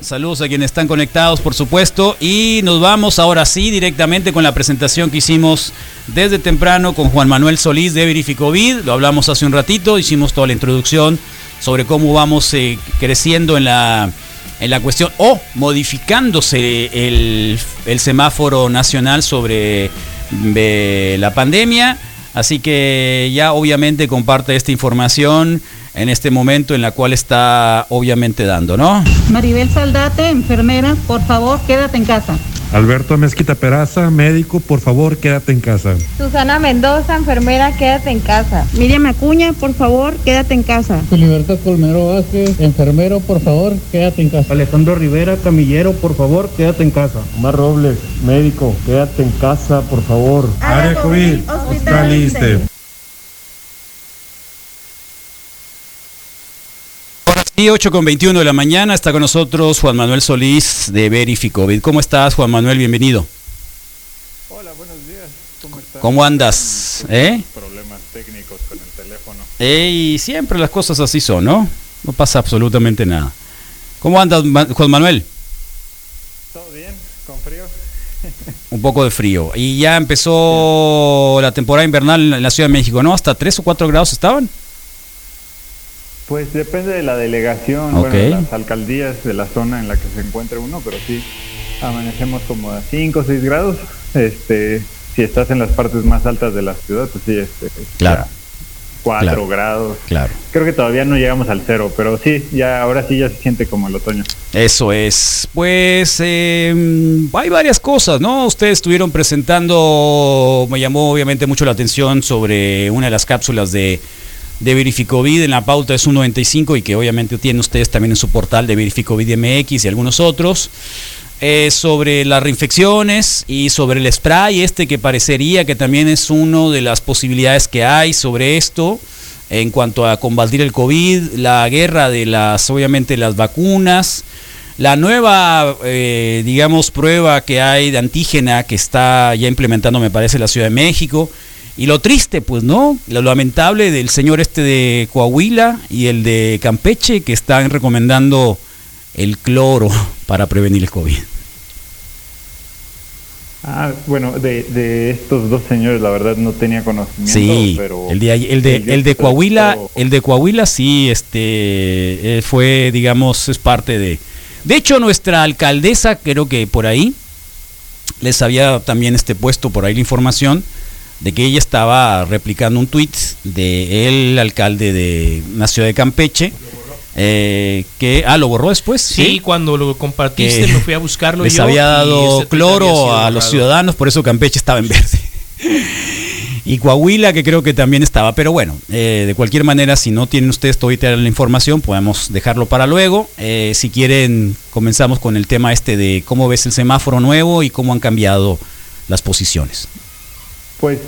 Saludos a quienes están conectados, por supuesto. Y nos vamos ahora sí directamente con la presentación que hicimos desde temprano con Juan Manuel Solís de Verificovid. Lo hablamos hace un ratito, hicimos toda la introducción sobre cómo vamos eh, creciendo en la, en la cuestión o modificándose el, semáforo nacional sobre eh, la pandemia. Así que ya obviamente comparte esta información en este momento en la cual está obviamente dando, ¿no? Maribel Saldate, enfermera, por favor, quédate en casa. Alberto Mezquita Peraza, médico, por favor, quédate en casa. Susana Mendoza, enfermera, quédate en casa. Miriam Acuña, por favor, quédate en casa. Filiberto Colmero Vázquez, enfermero, por favor, quédate en casa. Alejandro Rivera, camillero, por favor, quédate en casa. Omar Robles, médico, quédate en casa, por favor. Área COVID, hospitaliste. Y 8 con 21 de la mañana está con nosotros Juan Manuel Solís de Verificovid. ¿Cómo estás, Juan Manuel? Bienvenido. Hola, buenos días. ¿Cómo estás? ¿Cómo andas? ¿Eh? Problemas técnicos con el teléfono. Y siempre las cosas así son, ¿no? No pasa absolutamente nada. ¿Cómo andas, Juan Manuel? Todo bien, con frío. Un poco de frío. Y ya empezó la temporada invernal en la Ciudad de México, ¿no? ¿Hasta 3 o 4 grados estaban? Pues depende de la delegación, bueno, de las alcaldías de la zona en la que se encuentre uno, pero sí, amanecemos como a 5 o 6 grados. Este, si estás en las partes más altas de la ciudad, pues sí, este, claro. 4 grados. Claro. Creo que todavía no llegamos al cero, pero sí, ya ahora sí ya se siente como el otoño. Eso es. Pues eh, hay varias cosas, ¿no? Ustedes estuvieron presentando, me llamó obviamente mucho la atención sobre una de las cápsulas de de Verificovid en la pauta es un 95 y que obviamente tienen ustedes también en su portal de Verificovid MX y algunos otros. Eh, sobre las reinfecciones y sobre el spray este que parecería que también es una de las posibilidades que hay sobre esto en cuanto a combatir el COVID, la guerra de las, obviamente, las vacunas, la nueva, eh, digamos, prueba que hay de antígena que está ya implementando, me parece, la Ciudad de México. Y lo triste, pues, ¿no? Lo lamentable del señor este de Coahuila y el de Campeche que están recomendando el cloro para prevenir el COVID. Ah, bueno, de, de estos dos señores la verdad no tenía conocimiento, sí, pero el de el de, el de Coahuila, el de Coahuila sí este eh, fue digamos es parte de De hecho nuestra alcaldesa creo que por ahí les había también este puesto por ahí la información de que ella estaba replicando un tuit de el alcalde de una ciudad de Campeche. Eh, que ah lo borró después sí, cuando lo compartiste me fui a buscarlo les yo había dado tuit cloro había a los ciudadanos por eso Campeche estaba en verde. Y Coahuila que creo que también estaba pero bueno eh, de cualquier manera si no tienen ustedes todavía la información podemos dejarlo para luego. Eh, si quieren comenzamos con el tema este de cómo ves el semáforo nuevo y cómo han cambiado las posiciones Pues,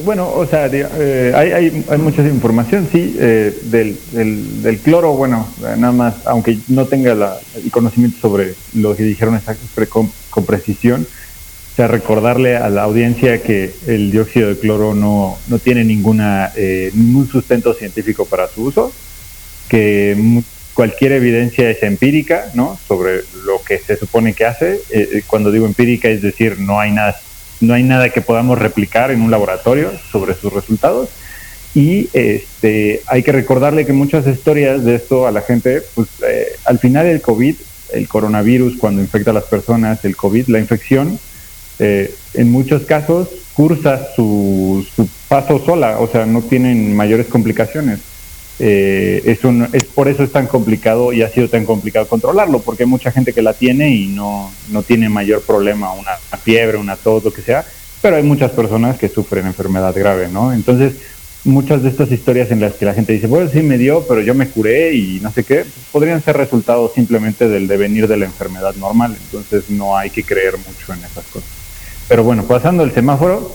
bueno, o sea, eh, hay, hay, hay mucha información, sí, eh, del, del, del cloro, bueno, eh, nada más, aunque no tenga la- el conocimiento sobre lo que dijeron exacto, pre- con, precisión, o sea, recordarle a la audiencia que el dióxido de cloro no, no tiene ninguna, eh, ningún sustento científico para su uso, que cualquier evidencia es empírica, ¿no? Sobre lo que se supone que hace. Eh, cuando digo empírica es decir, no hay nada, no hay nada que podamos replicar en un laboratorio sobre sus resultados. Y este, hay que recordarle que muchas historias de esto a la gente, pues eh, al final el COVID, el coronavirus, cuando infecta a las personas, el COVID, la infección, eh, en muchos casos cursa su, su paso sola, o sea, no tienen mayores complicaciones. Eh, es, un- es por eso es tan complicado y ha sido tan complicado controlarlo, porque hay mucha gente que la tiene y no, no tiene mayor problema, una, una fiebre, una tos, lo que sea, pero hay muchas personas que sufren enfermedad grave, ¿no? Entonces, muchas de estas historias en las que la gente dice, bueno, sí me dio, pero yo me curé y no sé qué, podrían ser resultados simplemente del devenir de la enfermedad normal, entonces no hay que creer mucho en esas cosas. Pero bueno, pasando al semáforo,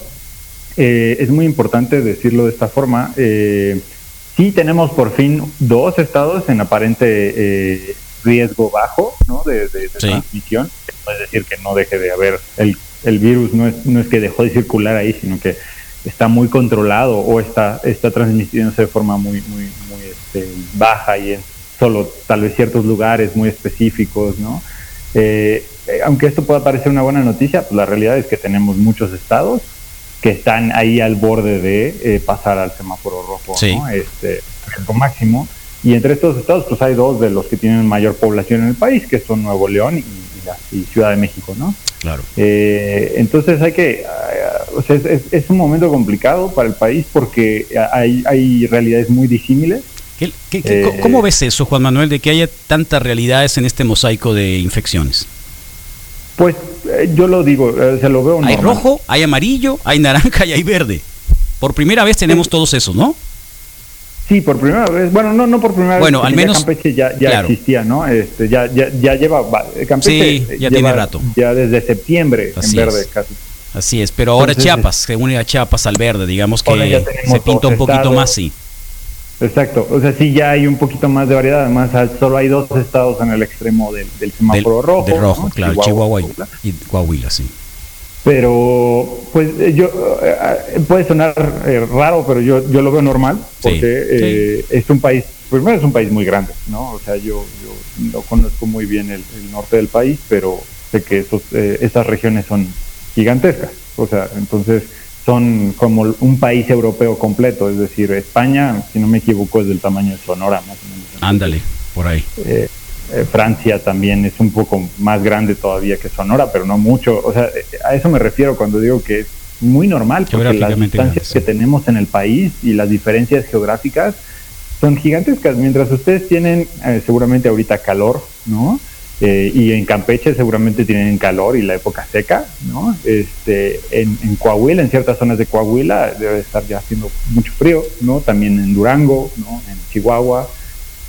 eh, es muy importante decirlo de esta forma. Eh, sí tenemos por fin dos estados en aparente eh, riesgo bajo ¿no? de, de- de Sí. transmisión. No es decir que no deje de haber el, el virus, no es, no es que dejó de circular ahí, sino que está muy controlado o está, está transmitiéndose de forma muy, muy, muy este, baja y en solo tal vez ciertos lugares muy específicos, ¿no? Eh, eh, aunque esto pueda parecer una buena noticia, pues la realidad es que tenemos muchos estados que están ahí al borde de eh, pasar al semáforo rojo, Sí. ¿no? Este, riesgo máximo. Y entre estos estados, pues hay dos de los que tienen mayor población en el país, que son Nuevo León y, y la- y Ciudad de México, ¿no? Claro. Eh, entonces hay que, ah, o sea, es, es- es un momento complicado para el país porque hay, hay realidades muy disímiles. ¿Qué- qué- qué- Eh, ¿Cómo ves eso, Juan Manuel, de que haya tantas realidades en este mosaico de infecciones? Pues yo lo digo, eh, se lo veo Hay normal. rojo, hay amarillo, hay naranja y hay verde. Por primera vez tenemos todos esos, ¿no? Sí, por primera vez. Bueno, no, no por primera Bueno, vez. al porque ya menos- Campeche ya, ya claro. existía, ¿no? Este, ya, ya, ya lleva. va- Campeche Sí, eh, ya lleva tiene rato. Ya desde septiembre Así en verde es. casi. Así es, pero ahora Entonces, Chiapas, se une a Chiapas al verde, digamos que se pinta un poquito estados. más, sí. Exacto. O sea, sí, ya hay un poquito más de variedad. Además, solo hay dos estados en el extremo del, del Del, semáforo rojo. de rojo, ¿no? claro, Chihuahua, y- y Coahuila, sí. Pero, pues yo, eh, eh, puede sonar eh, raro, pero yo, yo lo veo normal, Sí, porque eh, es un país, primero es un país muy grande, ¿no? O sea, yo, yo no conozco muy bien el, el norte del país, pero sé que esos, eh, esas regiones son gigantescas, o sea, entonces son como un país europeo completo, es decir, España, si no me equivoco, es del tamaño de Sonora, más o menos. Ándale, por ahí. Eh, eh, Francia también es un poco más grande todavía que Sonora, pero no mucho. O sea, eh, a eso me refiero cuando digo que es muy normal, porque las distancias grande, que tenemos en el país y las diferencias geográficas son gigantescas. Mientras ustedes tienen eh, seguramente ahorita calor, ¿no? Eh, y en Campeche seguramente tienen calor y la época seca, ¿no? Este, en, en Coahuila, en ciertas zonas de Coahuila debe estar ya haciendo mucho frío, ¿no? También en Durango, ¿no? En Chihuahua,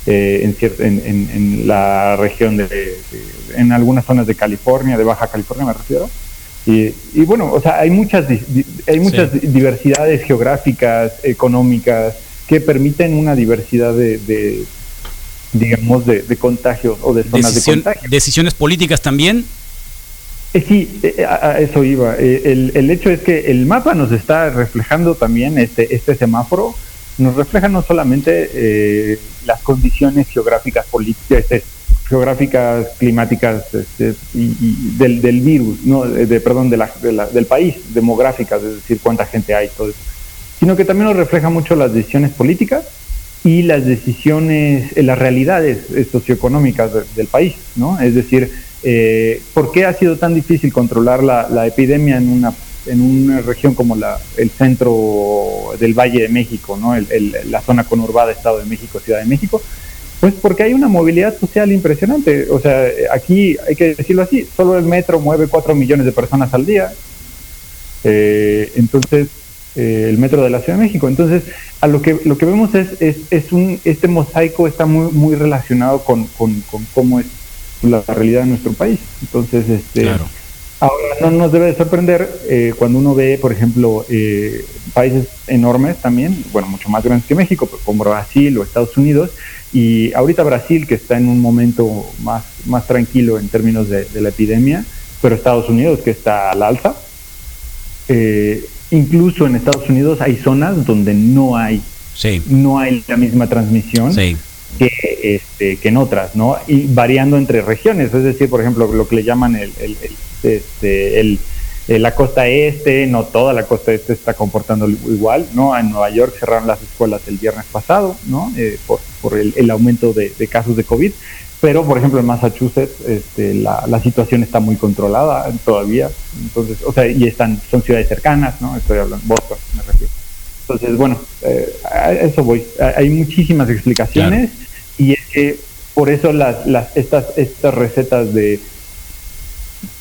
eh, en, cier- en, en- en la región de, de- en algunas zonas de California, de Baja California me refiero. Y, y bueno, o sea, hay muchas, hay muchas Sí. diversidades geográficas, económicas, que permiten una diversidad de, de, digamos, de, de contagios o de zonas Decisión- de contagio. decisiones políticas también. Eh, sí, eh, a, a eso iba. Eh, el, el hecho es que el mapa nos está reflejando también este, este semáforo, nos refleja no solamente eh, las condiciones geográficas políticas, este, geográficas, climáticas este, y, y del, del virus, no, de, de- perdón, de la- de la- del país, demográficas, es decir, cuánta gente hay, todo eso, sino que también nos refleja mucho las decisiones políticas y las decisiones, eh, las realidades eh, socioeconómicas de- del país, ¿no? Es decir, eh, ¿por qué ha sido tan difícil controlar la, epidemia en una en una región como la, el centro del Valle de México, ¿no? El- la zona conurbada Estado de México, Ciudad de México? Pues porque hay una movilidad social impresionante. O sea, aquí hay que decirlo así, solo el metro mueve 4 millones de personas al día. Eh, entonces, eh, el metro de la Ciudad de México. Entonces, a lo que lo que vemos es, es, es un este mosaico está muy muy relacionado con, con, con cómo es la realidad de nuestro país. Entonces, este Claro. ahora no nos debe de sorprender eh, cuando uno ve, por ejemplo, eh, países enormes también, bueno, mucho más grandes que México, pero como Brasil o Estados Unidos, y ahorita Brasil que está en un momento más, más tranquilo en términos de, de la epidemia, pero Estados Unidos que está al alza, eh, incluso en Estados Unidos hay zonas donde no hay Sí, no hay la misma transmisión sí. que, este, que en otras, ¿no? Y variando entre regiones, es decir, por ejemplo, lo que le llaman el, el- el- este, el- la costa este, no toda la costa este está comportando igual, ¿no? En Nueva York cerraron las escuelas el viernes pasado, ¿no? Eh, por por el, el aumento de, de casos de COVID, pero por ejemplo en Massachusetts este, la, la situación está muy controlada todavía, entonces, o sea, y están, son ciudades cercanas, ¿no? Estoy hablando, Boston, me refiero. Entonces, bueno, eh, a eso voy. Hay muchísimas explicaciones y es que por eso las, las estas estas recetas de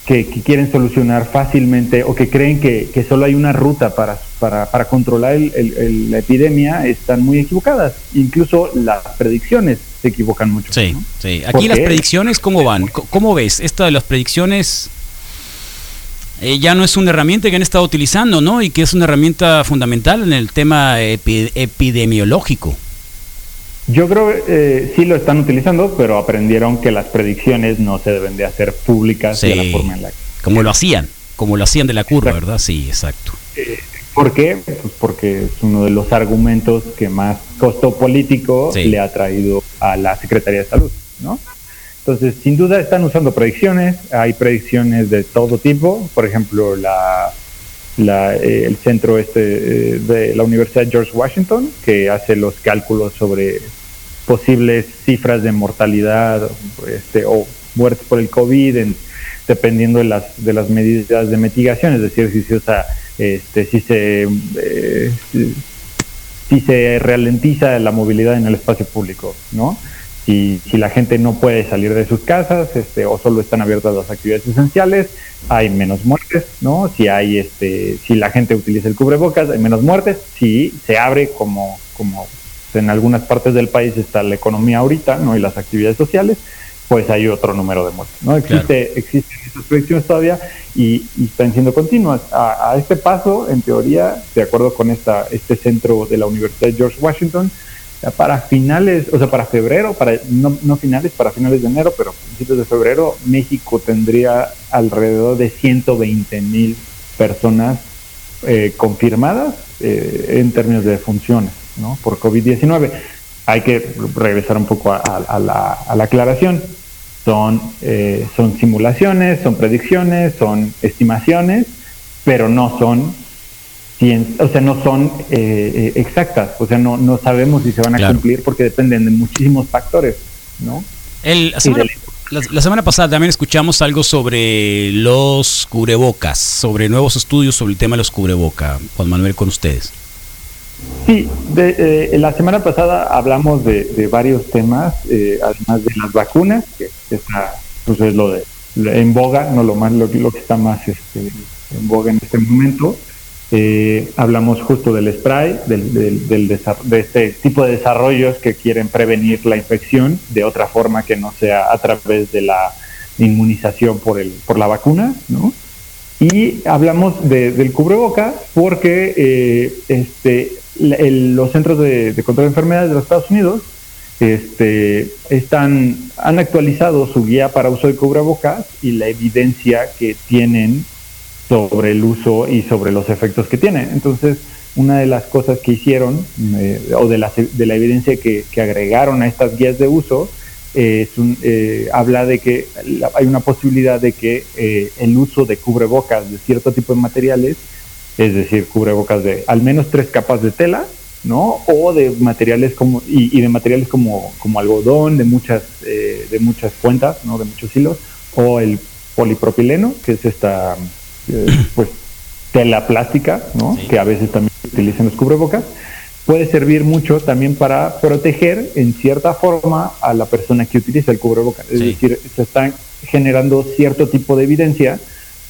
que, que quieren solucionar fácilmente o que creen que, que solo hay una ruta para, para, para controlar el- la epidemia están muy equivocadas. Incluso las predicciones se equivocan mucho. Sí, ¿no? sí. ¿Por Aquí las predicciones, ¿cómo van? ¿Cómo ves? Esto de las predicciones eh, ya no es una herramienta que han estado utilizando, ¿no? Y que es una herramienta fundamental en el tema epi- epidemiológico. Yo creo que eh, sí lo están utilizando, pero aprendieron que las predicciones no se deben de hacer públicas de la forma en la que Como lo hacían, como lo hacían de la curva, Exacto. ¿verdad? Sí, exacto. ¿Por qué? Pues porque es uno de los argumentos que más costo político Sí. le ha traído a la Secretaría de Salud, ¿no? Entonces, sin duda están usando predicciones, hay predicciones de todo tipo, por ejemplo, la, la, eh, el centro este eh, de la Universidad George Washington, que hace los cálculos sobre posibles cifras de mortalidad este, o muertes por el COVID, en, dependiendo de las, de las medidas de mitigación, es decir, si se usa, este, si se... Eh, si se ralentiza la movilidad en el espacio público, ¿no? Si, si, la gente no puede salir de sus casas este, o solo están abiertas las actividades esenciales, hay menos muertes, ¿no? Si hay, este, si la gente utiliza el cubrebocas, hay menos muertes. Si se abre como, como en algunas partes del país está la economía ahorita, ¿no? Y las actividades sociales, pues hay otro número de muertes, ¿no? Existe, claro. existen esas proyecciones todavía y, y, están siendo continuas. A, a, este paso, en teoría, de acuerdo con esta, este centro de la Universidad de George Washington, para finales, o sea, para febrero, para no, no, finales, para finales de enero, pero principios de febrero, México tendría alrededor de 120 mil personas eh, confirmadas eh, en términos de funciones ¿no? por COVID-19. Hay que regresar un poco a, a, la, a la, aclaración. Son, eh, son simulaciones, son predicciones, son estimaciones, pero no son o sea, no son eh, exactas, o sea, no, no sabemos si se van a claro. cumplir porque dependen de muchísimos factores, ¿no? El, la, semana, la, la, semana, pasada también escuchamos algo sobre los cubrebocas, sobre nuevos estudios sobre el tema de los cubrebocas. Juan Manuel, con ustedes. Sí, de, eh, la semana pasada hablamos de, de varios temas, eh, además de las vacunas, que está, pues es lo de en boga, no lo más lo, que está más este, en boga en este momento. Eh, hablamos justo del spray, del, del, del de este tipo de desarrollos que quieren prevenir la infección de otra forma que no sea a través de la inmunización por, el, por la vacuna, ¿no? Y hablamos de, del cubreboca porque eh, este, el, los centros de, control de enfermedades de los Estados Unidos este, están, han actualizado su guía para uso de cubrebocas y la evidencia que tienen sobre el uso y sobre los efectos que tiene. Entonces, una de las cosas que hicieron, eh, o de la, de la evidencia que, que, agregaron a estas guías de uso, es un, eh, habla de que hay una posibilidad de que eh, el uso de cubrebocas de cierto tipo de materiales, es decir, cubrebocas de al menos tres capas de tela, ¿no? O de materiales como, y, y de materiales como, como algodón, de muchas, de muchas cuentas, ¿no? De muchos hilos, o el polipropileno, que es esta pues tela plástica, ¿no? Sí. que a veces también se utilizan los cubrebocas, puede servir mucho también para proteger en cierta forma a la persona que utiliza el cubrebocas. Sí. Es decir, se está generando cierto tipo de evidencia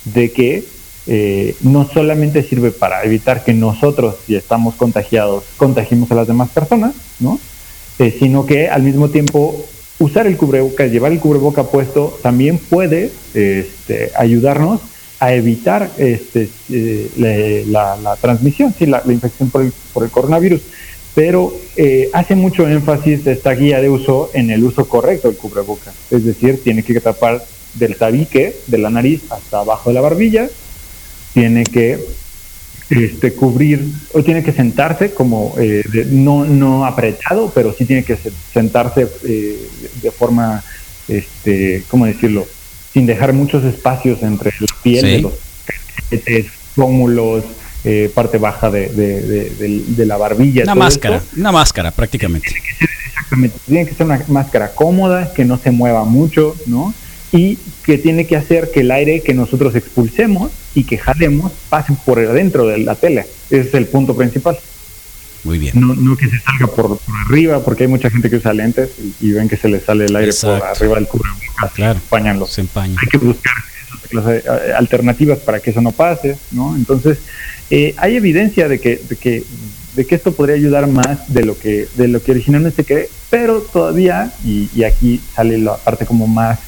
de que eh, no solamente sirve para evitar que nosotros, si estamos contagiados, contagiemos a las demás personas, ¿no? Eh, sino que al mismo tiempo usar el cubreboca, llevar el cubreboca puesto, también puede este, ayudarnos a evitar este, eh, la, transmisión, sí, la, infección por el, por el, coronavirus. Pero eh, hace mucho énfasis esta guía de uso en el uso correcto del cubrebocas. Es decir, tiene que tapar del tabique de la nariz hasta abajo de la barbilla, tiene que este, cubrir, o tiene que sentarse como, eh, de, no, no apretado, pero sí tiene que sentarse eh, de forma, este, ¿cómo decirlo? sin dejar muchos espacios entre la piel sí. de los cachetes, pómulos, eh, parte baja de, de, de, de, la barbilla. Una máscara, esto. una máscara prácticamente. Tiene que ser, exactamente, tiene que ser una máscara cómoda, que no se mueva mucho, ¿no? Y que tiene que hacer que el aire que nosotros expulsemos y que jalemos pase por adentro de la tela. Ese es el punto principal. Muy bien. No, no que se salga por, por, arriba, porque hay mucha gente que usa lentes y, y ven que se le sale el aire Exacto. por arriba del cubrebocas. Claro. Se empañan los. Se. Hay que buscar esas alternativas para que eso no pase, ¿no? Entonces, eh, hay evidencia de que, de que de que esto podría ayudar más de lo que de lo que originalmente cree, pero todavía y, y aquí sale la parte como más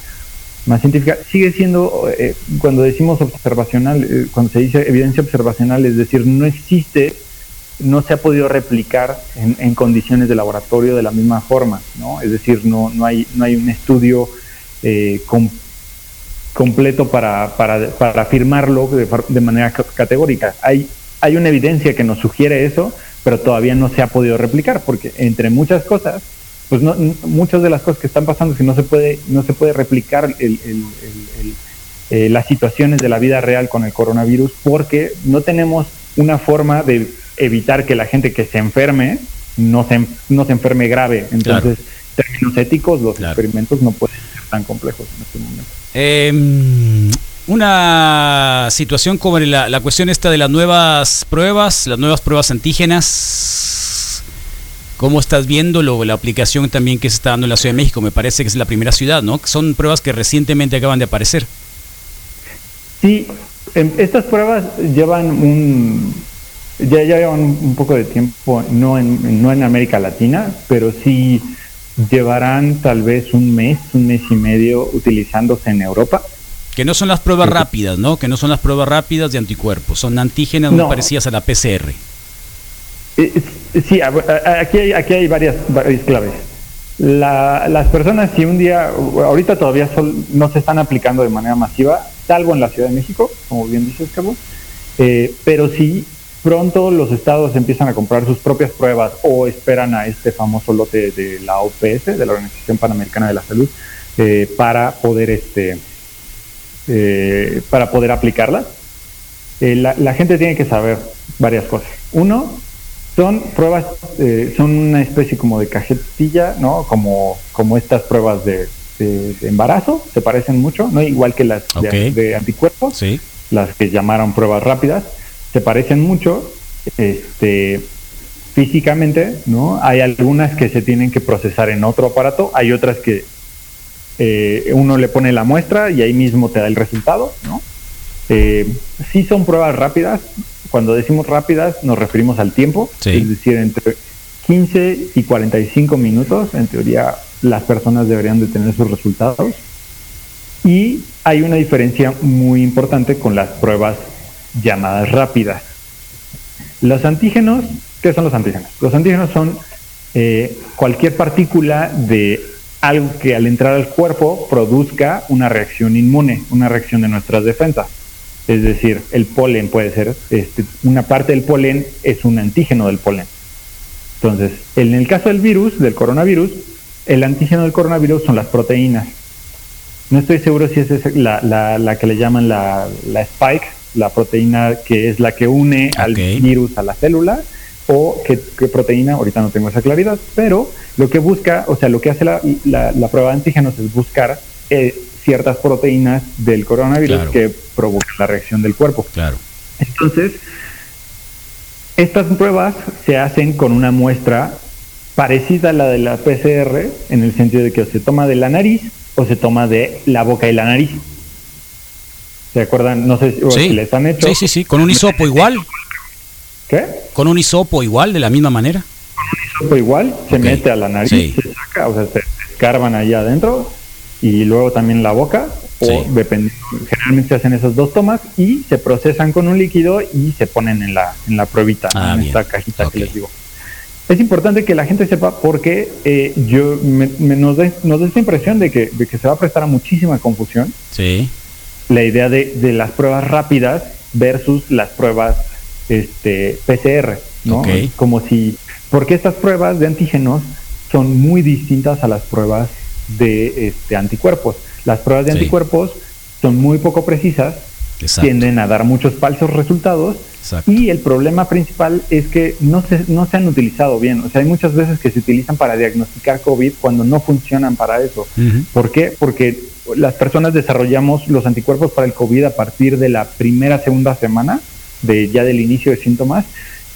más científica, sigue siendo, eh, cuando decimos observacional, eh, cuando se dice evidencia observacional, es decir, no existe no se ha podido replicar en, en, condiciones de laboratorio de la misma forma, ¿no? Es decir, no, no, hay, no hay un estudio eh, com, completo para, para, para afirmarlo de, de, manera categórica. Hay, hay una evidencia que nos sugiere eso, pero todavía no se ha podido replicar, porque entre muchas cosas, pues no, muchas de las cosas que están pasando es que no se puede, no se puede replicar el- el- el- el- eh, las situaciones de la vida real con el coronavirus porque no tenemos una forma de evitar que la gente que se enferme no se, no se enferme grave. Entonces, términos éticos, los experimentos no pueden ser tan complejos en este momento. Eh, una situación como la, la cuestión esta de las nuevas pruebas, las nuevas pruebas antígenas. ¿Cómo estás viendo lo- la aplicación también que se está dando en la Ciudad de México? Me parece que es la primera ciudad, ¿no? Son pruebas que recientemente acaban de aparecer. Sí, em, estas pruebas llevan un ya, ya llevan un poco de tiempo, no en, no en América Latina, pero sí llevarán tal vez un mes, un mes y medio utilizándose en Europa. Que no son las pruebas rápidas, ¿no? Que no son las pruebas rápidas de anticuerpos. Son antígenas muy No. parecidas a la PCR. Eh, Sí, aquí hay, aquí hay varias, varias claves. La- las personas, si un día, ahorita todavía sol- no se están aplicando de manera masiva, salvo en la Ciudad de México, como bien dices, Carlos, eh, pero si pronto los estados empiezan a comprar sus propias pruebas o esperan a este famoso lote de la OPS, de la Organización Panamericana de la Salud, eh, para poder este eh, para poder aplicarlas. La, la gente tiene que saber varias cosas. Uno, son pruebas, eh, son una especie como de cajetilla, ¿no? Como, como estas pruebas de, de- de embarazo, se parecen mucho, ¿no? Igual que las de, anticuerpos, las que llamaron pruebas rápidas, se parecen mucho, este, físicamente, ¿no? Hay algunas que se tienen que procesar en otro aparato, hay otras que eh, uno le pone la muestra y ahí mismo te da el resultado, ¿no? Eh, sí son pruebas rápidas. Cuando decimos rápidas nos referimos al tiempo, es decir, entre 15 y 45 minutos, en teoría las personas deberían de tener sus resultados. Y hay una diferencia muy importante con las pruebas llamadas rápidas. Los antígenos, ¿qué son los antígenos? Los antígenos son eh, cualquier partícula de algo que al entrar al cuerpo produzca una reacción inmune, una reacción de nuestras defensas. Es decir, el polen puede ser, este, una parte del polen es un antígeno del polen. Entonces, en el caso del virus, del coronavirus, el antígeno del coronavirus son las proteínas. No estoy seguro si esa es la, la- la que le llaman la, la spike, la proteína que es la que une al virus a la célula, o qué, qué proteína, ahorita no tengo esa claridad, pero lo que busca, o sea, lo que hace la, la- la prueba de antígenos es buscar eh, ciertas proteínas del coronavirus Claro. que provocan la reacción del cuerpo. Claro. Entonces, estas pruebas se hacen con una muestra parecida a la de la PCR, en el sentido de que o se toma de la nariz o se toma de la boca y la nariz. ¿Se acuerdan? No sé si, Sí. les han hecho. Sí, sí, sí. Con un hisopo igual. ¿Qué? Con un hisopo igual, de la misma manera. hisopo igual, se mete a la nariz, Sí. se saca, o sea, se escarban allá adentro y luego también la boca, o dependiendo, generalmente se hacen esas dos tomas y se procesan con un líquido y se ponen en la, en la pruebita. Ah, en bien. esta cajita que les digo. Es importante que la gente sepa porque eh, yo me, me- nos, da, nos da esta impresión de que, de que se va a prestar a muchísima confusión Sí. la idea de, de las pruebas rápidas versus las pruebas este, PCR, ¿no? Como si, porque estas pruebas de antígenos son muy distintas a las pruebas de este, anticuerpos. Las pruebas de Sí. anticuerpos son muy poco precisas, Exacto. tienden a dar muchos falsos resultados Exacto. y el problema principal es que no se, no se han utilizado bien. O sea, hay muchas veces que se utilizan para diagnosticar COVID cuando no funcionan para eso. ¿Por qué? Porque las personas desarrollamos los anticuerpos para el COVID a partir de la primera, segunda semana, de ya del inicio de síntomas.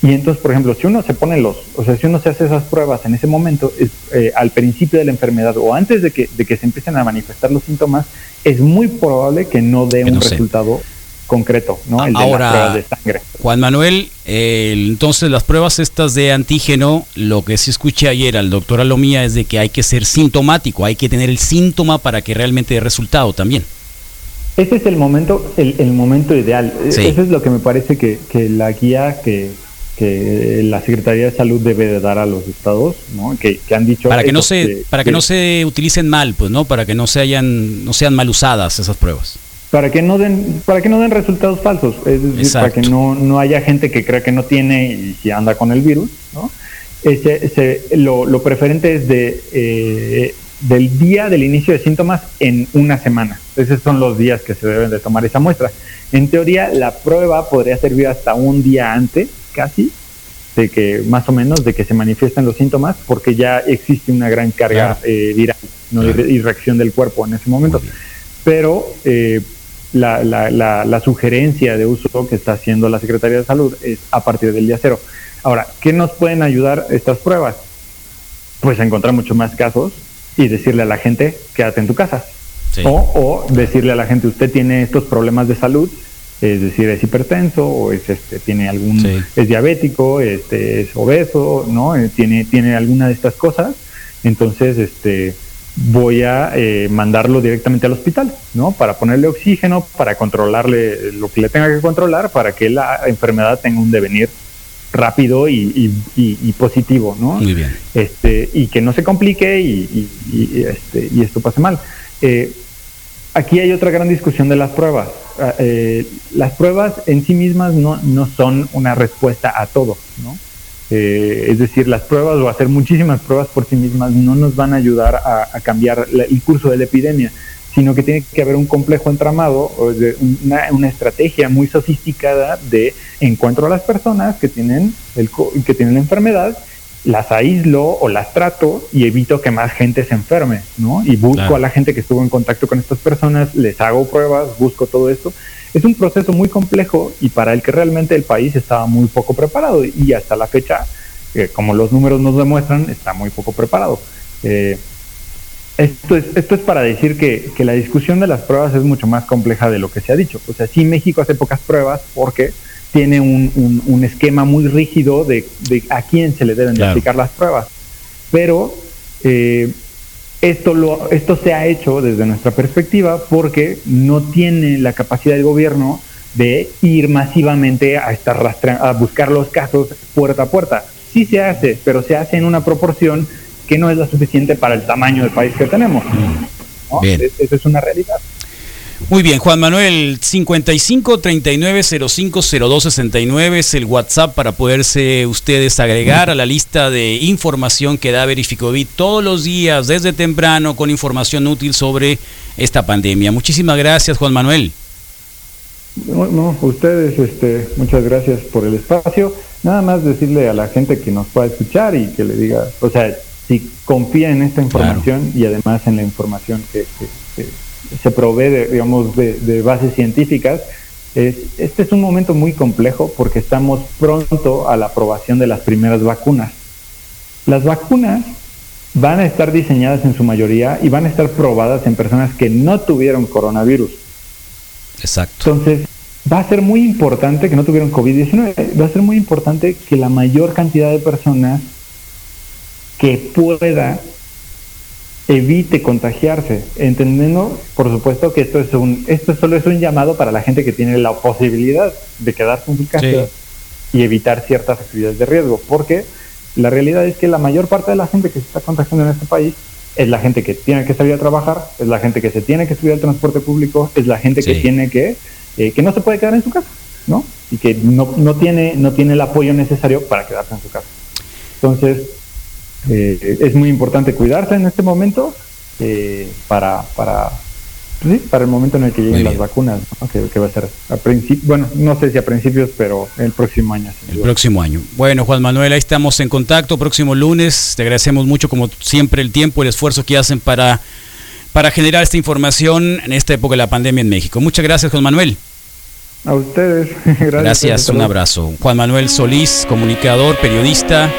Y entonces, por ejemplo, si uno se pone los, o sea, si uno se hace esas pruebas en ese momento, es, eh, al principio de la enfermedad o antes de que, de que se empiecen a manifestar los síntomas, es muy probable que no dé Que un sé. resultado concreto, ¿no? El de las Ahora, pruebas de sangre. Juan Manuel, eh, entonces las pruebas estas de antígeno, lo que sí escuché ayer al doctor Alomía es de que hay que ser sintomático, hay que tener el síntoma para que realmente dé resultado también. Ese es el momento, el, el momento ideal. Sí. Eso es lo que me parece que, que la guía que, que la Secretaría de Salud debe de dar a los estados, ¿no? Que, que han dicho Para que no se, para que no se utilicen mal, pues, ¿no? Para que no se hayan, no sean mal usadas esas pruebas. para que no den para que no den resultados falsos, es decir, para Exacto. que no, no haya gente que crea que no tiene y si anda con el virus, ¿no? ese, ese- lo, lo preferente es de, eh, del día del inicio de síntomas en una semana. Esos son los días que se deben de tomar esa muestra. En teoría, la prueba podría servir hasta un día antes, casi, de que más o menos de que se manifiesten los síntomas, porque ya existe una gran carga Claro. eh, viral ¿no? y, Claro. re- y reacción del cuerpo en ese momento. Pero eh, la, la, la, la sugerencia de uso que está haciendo la Secretaría de Salud es a partir del día cero. Ahora, ¿qué nos pueden ayudar estas pruebas? Pues a encontrar muchos más casos y decirle a la gente, quédate en tu casa. Sí. O, o decirle a la gente, usted tiene estos problemas de salud, es decir, es hipertenso o es este tiene algún Sí. es diabético, este es obeso, ¿no? Eh, tiene tiene alguna de estas cosas, entonces este voy a eh, mandarlo directamente al hospital, ¿no? Para ponerle oxígeno, para controlarle lo que le tenga que controlar, para que la enfermedad tenga un devenir rápido y, y- y- y positivo, ¿no? Muy bien. este, y que no se complique y, y- y, este, y esto pase mal. Eh, aquí hay otra gran discusión de las pruebas. Eh, las pruebas en sí mismas no, no son una respuesta a todo, ¿no? Eh, es decir, las pruebas o hacer muchísimas pruebas por sí mismas no nos van a ayudar a, cambiar el curso de la epidemia, sino que tiene que haber un complejo entramado, o una, estrategia muy sofisticada de encuentro a las personas que tienen, el, que tienen la enfermedad, las aíslo o las trato y evito que más gente se enferme, ¿no? Y busco Claro. a la gente que estuvo en contacto con estas personas, les hago pruebas, busco todo esto. Es un proceso muy complejo y para el que realmente el país estaba muy poco preparado y hasta la fecha, eh, como los números nos demuestran, está muy poco preparado. Eh, esto es, esto es para decir que, que la discusión de las pruebas es mucho más compleja de lo que se ha dicho. O sea, sí México hace pocas pruebas porque tiene un, un- un esquema muy rígido de, de a quién se le deben de aplicar las pruebas. Pero eh, esto, lo, esto se ha hecho desde nuestra perspectiva porque no tiene la capacidad del gobierno de ir masivamente a, estar rastre- a buscar los casos puerta a puerta. Sí se hace, pero se hace en una proporción que no es la suficiente para el tamaño del país que tenemos. ¿no? Bien. Es- Esa es una realidad. Muy bien, Juan Manuel, 55 39 05 02 69 es el WhatsApp para poderse ustedes agregar a la lista de información que da Verificovit todos los días, desde temprano, con información útil sobre esta pandemia. Muchísimas gracias, Juan Manuel. No, no, ustedes, este, muchas gracias por el espacio. Nada más decirle a la gente que nos pueda escuchar y que le diga, o sea, si confía en esta información y además en la información que, que- que se provee, de, digamos, de, de bases científicas, es, este es un momento muy complejo porque estamos pronto a la aprobación de las primeras vacunas. Las vacunas van a estar diseñadas en su mayoría y van a estar probadas en personas que no tuvieron coronavirus. Exacto. Entonces, va a ser muy importante que no tuvieron COVID-19, va a ser muy importante que la mayor cantidad de personas que pueda evite contagiarse, entendiendo, por supuesto, que esto es un, esto solo es un llamado para la gente que tiene la posibilidad de quedarse en su casa Sí. y evitar ciertas actividades de riesgo, porque la realidad es que la mayor parte de la gente que se está contagiando en este país es la gente que tiene que salir a trabajar, es la gente que se tiene que subir al transporte público, es la gente que tiene que, eh, que no se puede quedar en su casa, ¿no? Y que no, no, tiene, no tiene el apoyo necesario para quedarse en su casa. Entonces, eh, es muy importante cuidarse en este momento eh, para, para, pues sí, para el momento en el que lleguen las vacunas, ¿no? que, que va a ser a principios, bueno, no sé si a principios, pero el próximo año. El próximo año. Bueno, Juan Manuel, ahí estamos en contacto. Próximo lunes. Te agradecemos mucho, como siempre, el tiempo, el esfuerzo que hacen para, para generar esta información en esta época de la pandemia en México. Muchas gracias, Juan Manuel. A ustedes, gracias. Un abrazo. Juan Manuel Solís, comunicador, periodista,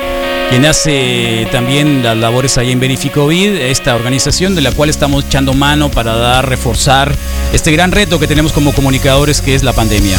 quien hace también las labores ahí en Verificovid, esta organización de la cual estamos echando mano para dar, reforzar este gran reto que tenemos como comunicadores que es la pandemia.